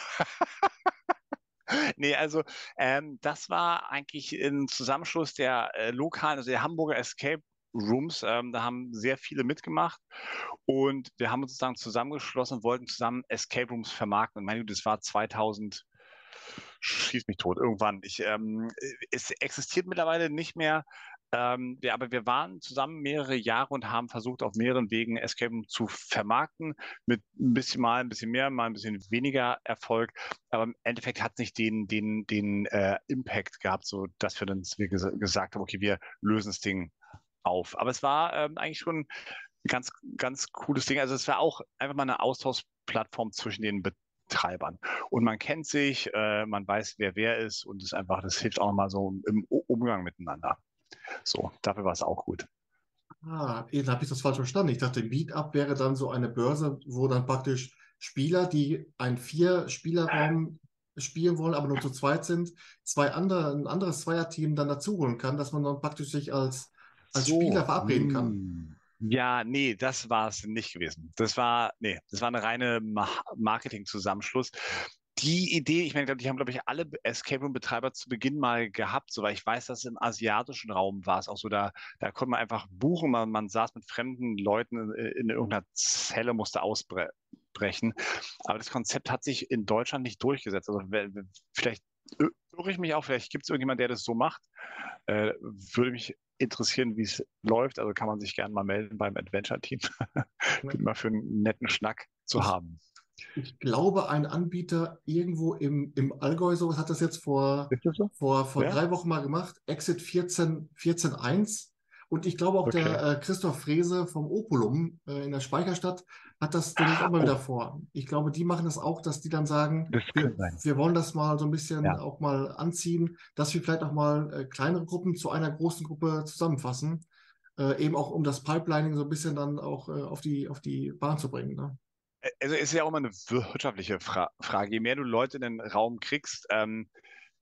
B: nee, also ähm, das war eigentlich ein Zusammenschluss der äh, lokalen, also der Hamburger Escape Rooms. Ähm, da haben sehr viele mitgemacht und wir haben uns sozusagen zusammengeschlossen und wollten zusammen Escape Rooms vermarkten. Und meine Güte, das war 2000 schieß mich tot irgendwann. Ich, ähm, es existiert mittlerweile nicht mehr, ähm, ja, aber wir waren zusammen mehrere Jahre und haben versucht, auf mehreren Wegen Escape Room zu vermarkten, mit ein bisschen mal ein bisschen mehr, mal ein bisschen weniger Erfolg. Aber im Endeffekt hat es nicht den, den, den äh, Impact gehabt, so dass wir dann wir ges gesagt haben, okay, wir lösen das Ding auf. Aber es war ähm, eigentlich schon ein ganz, ganz cooles Ding. Also es war auch einfach mal eine Austauschplattform zwischen den Betreibern. Und man kennt sich, äh, man weiß, wer wer ist und es einfach, das hilft auch nochmal so im Umgang miteinander. So, dafür war es auch gut.
A: Ah, eben habe ich das falsch verstanden. Ich dachte, Meetup wäre dann so eine Börse, wo dann praktisch Spieler, die einen Vier-Spielerraum spielen wollen, aber nur zu zweit sind, zwei andere, ein anderes Zweierteam dann dazuholen kann, dass man dann praktisch sich als, als so, Spieler verabreden kann. Hm.
B: Ja, nee, das war es nicht gewesen. Das war, nee, das war eine reine Marketing-Zusammenschluss die Idee, ich meine, die haben, glaube ich, alle Escape Room-Betreiber zu Beginn mal gehabt, so weil ich weiß, dass im asiatischen Raum war es auch so, da, da konnte man einfach buchen, man, man saß mit fremden Leuten in, in irgendeiner Zelle, musste ausbrechen. Aber das Konzept hat sich in Deutschland nicht durchgesetzt. Also vielleicht ich mich auch, vielleicht gibt es irgendjemand, der das so macht. Äh, würde mich interessieren, wie es läuft. Also kann man sich gerne mal melden beim Adventure-Team. <laughs> Bin mal für einen netten Schnack zu haben.
A: Ich glaube, ein Anbieter irgendwo im, im Allgäu, sowas hat das jetzt vor, so? vor, vor ja? drei Wochen mal gemacht. Exit 14.1. 14, und ich glaube auch okay. der äh, Christoph Frese vom Opulum äh, in der Speicherstadt hat das den ah, auch mal oh. wieder vor. Ich glaube, die machen das auch, dass die dann sagen, wir, wir, wollen das mal so ein bisschen ja. auch mal anziehen, dass wir vielleicht auch mal äh, kleinere Gruppen zu einer großen Gruppe zusammenfassen. Äh, eben auch um das Pipelining so ein bisschen dann auch äh, auf, die, auf die Bahn zu bringen. Ne?
B: Also ist ja auch immer eine wirtschaftliche Fra Frage. Je mehr du Leute in den Raum kriegst, ähm,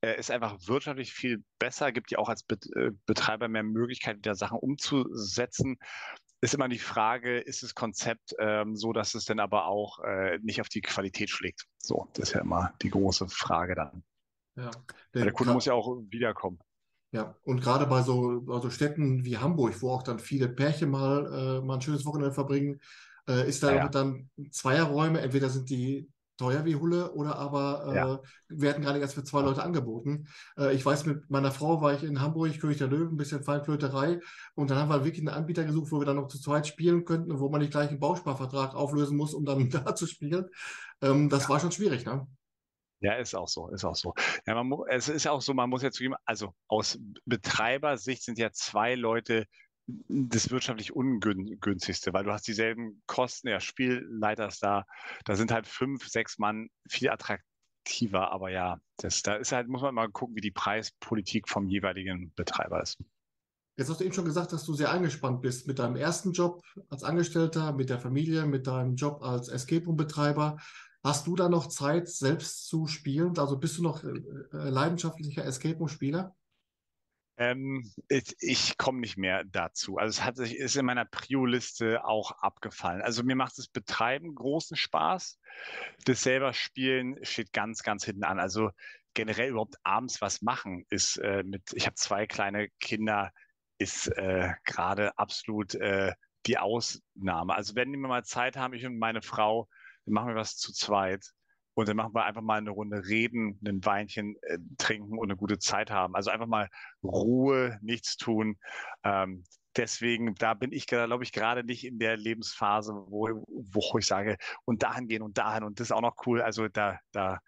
B: äh, ist einfach wirtschaftlich viel besser, gibt ja auch als äh, Betreiber mehr Möglichkeiten, da Sachen umzusetzen. Ist immer die Frage, ist das Konzept ähm, so, dass es dann aber auch äh, nicht auf die Qualität schlägt? So, das ist ja immer die große Frage dann. Ja, der, der Kunde muss ja auch wiederkommen.
A: Ja, und gerade bei so, bei so Städten wie Hamburg, wo auch dann viele Pärchen mal, äh, mal ein schönes Wochenende verbringen, äh, ist da ja, ja. dann Zweierräume, entweder sind die teuer wie Hulle oder aber ja. äh, werden gerade erst für zwei Leute angeboten. Äh, ich weiß, mit meiner Frau war ich in Hamburg, König der Löwen, ein bisschen Feinflöterei und dann haben wir wirklich einen Anbieter gesucht, wo wir dann noch zu zweit spielen könnten und wo man nicht gleich einen Bausparvertrag auflösen muss, um dann <laughs> da zu spielen. Ähm, das ja. war schon schwierig, ne?
B: Ja, ist auch so, ist auch so. Ja, man, es ist auch so, man muss ja zugeben, also aus Betreibersicht sind ja zwei Leute das wirtschaftlich ungünstigste, weil du hast dieselben Kosten, ja, Spielleiter ist da, da sind halt fünf, sechs Mann viel attraktiver, aber ja, das, da ist halt, muss man mal gucken, wie die Preispolitik vom jeweiligen Betreiber ist.
A: Jetzt hast du eben schon gesagt, dass du sehr eingespannt bist mit deinem ersten Job als Angestellter, mit der Familie, mit deinem Job als Escape Room-Betreiber. Hast du da noch Zeit, selbst zu spielen? Also bist du noch äh, äh leidenschaftlicher Escape Room-Spieler?
B: Ähm, ich, ich komme nicht mehr dazu. Also es hat sich, ist in meiner Prio-Liste auch abgefallen. Also mir macht das Betreiben großen Spaß. Das selber Spielen steht ganz, ganz hinten an. Also generell überhaupt abends was machen ist äh, mit, ich habe zwei kleine Kinder, ist äh, gerade absolut äh, die Ausnahme. Also wenn wir mal Zeit haben, ich und meine Frau, dann machen wir was zu zweit. Und dann machen wir einfach mal eine Runde reden, ein Weinchen äh, trinken und eine gute Zeit haben. Also einfach mal Ruhe, nichts tun. Ähm, deswegen, da bin ich, glaube ich, gerade nicht in der Lebensphase, wo, wo ich sage, und dahin gehen und dahin und das ist auch noch cool. Also da, da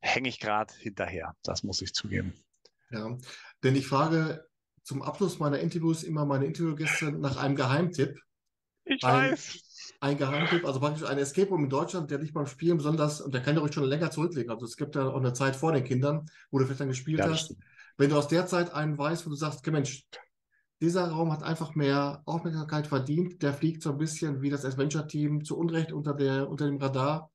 B: hänge ich gerade hinterher. Das muss ich zugeben.
A: Ja, denn ich frage zum Abschluss meiner Interviews immer meine Interviewgäste nach einem Geheimtipp.
B: Ich ein, weiß
A: ein Geheimtipp, also praktisch ein Escape Room in Deutschland, der nicht beim Spielen besonders, und der kann ja ruhig schon länger zurücklegen. Also es gibt ja auch eine Zeit vor den Kindern, wo du vielleicht dann gespielt ja, hast. Stimmt. Wenn du aus der Zeit einen weißt, wo du sagst, okay, Mensch, dieser Raum hat einfach mehr Aufmerksamkeit verdient, der fliegt so ein bisschen wie das Adventure-Team zu Unrecht unter, der, unter dem Radar,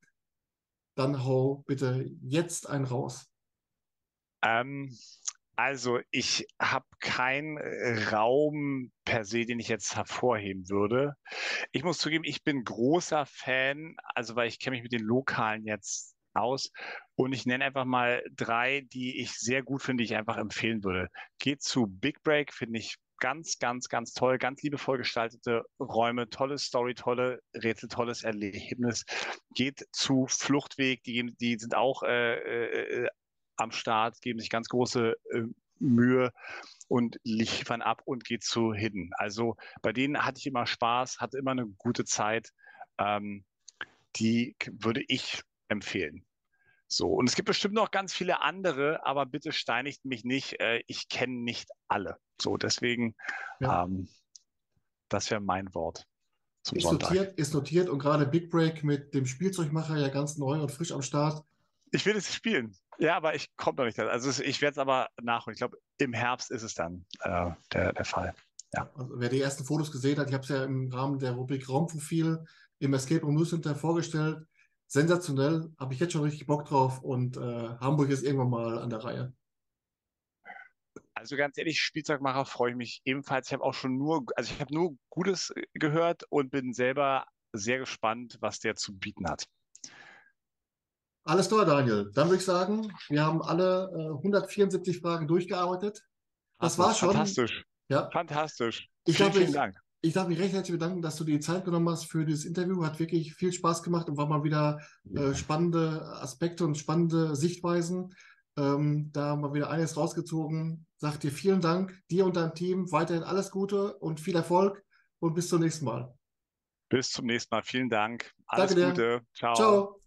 A: dann hau bitte jetzt einen raus.
B: Ähm, also ich habe keinen äh, Raum per se, den ich jetzt hervorheben würde. Ich muss zugeben, ich bin großer Fan, also weil ich kenne mich mit den Lokalen jetzt aus und ich nenne einfach mal drei, die ich sehr gut finde, die ich einfach empfehlen würde. Geht zu Big Break, finde ich ganz, ganz, ganz toll, ganz liebevoll gestaltete Räume, tolle Story, tolle Rätsel, tolles Erlebnis. Geht zu Fluchtweg, die, die sind auch äh, äh, am Start, geben sich ganz große äh, Mühe und liefern ab und geht zu Hidden. Also bei denen hatte ich immer Spaß, hatte immer eine gute Zeit. Ähm, die würde ich empfehlen. So, und es gibt bestimmt noch ganz viele andere, aber bitte steinigt mich nicht. Äh, ich kenne nicht alle. So, deswegen, ja. ähm, das wäre mein Wort.
A: Zum ist, Sonntag. Notiert, ist notiert und gerade Big Break mit dem Spielzeugmacher ja ganz neu und frisch am Start.
B: Ich will es spielen. Ja, aber ich komme noch nicht. Also ich werde es aber nachholen. Ich glaube, im Herbst ist es dann äh, der, der Fall. Ja.
A: Also wer die ersten Fotos gesehen hat, ich habe es ja im Rahmen der Rubrik Raumprofil im Escape Room News Center vorgestellt. Sensationell, habe ich jetzt schon richtig Bock drauf und äh, Hamburg ist irgendwann mal an der Reihe.
B: Also ganz ehrlich, Spielzeugmacher freue ich mich ebenfalls. Ich habe auch schon nur, also ich habe nur Gutes gehört und bin selber sehr gespannt, was der zu bieten hat.
A: Alles klar, Daniel. Dann würde ich sagen, wir haben alle äh, 174 Fragen durchgearbeitet. Das war schon.
B: Fantastisch. Ja. Fantastisch.
A: Ich vielen, darf vielen mich, Dank. Ich darf mich recht herzlich bedanken, dass du dir die Zeit genommen hast für dieses Interview. Hat wirklich viel Spaß gemacht und war mal wieder äh, spannende Aspekte und spannende Sichtweisen. Ähm, da mal wieder eines rausgezogen. Sag dir vielen Dank, dir und deinem Team. Weiterhin alles Gute und viel Erfolg und bis zum nächsten Mal.
B: Bis zum nächsten Mal. Vielen Dank. Alles
A: Danke
B: Gute.
A: Ciao. Ciao.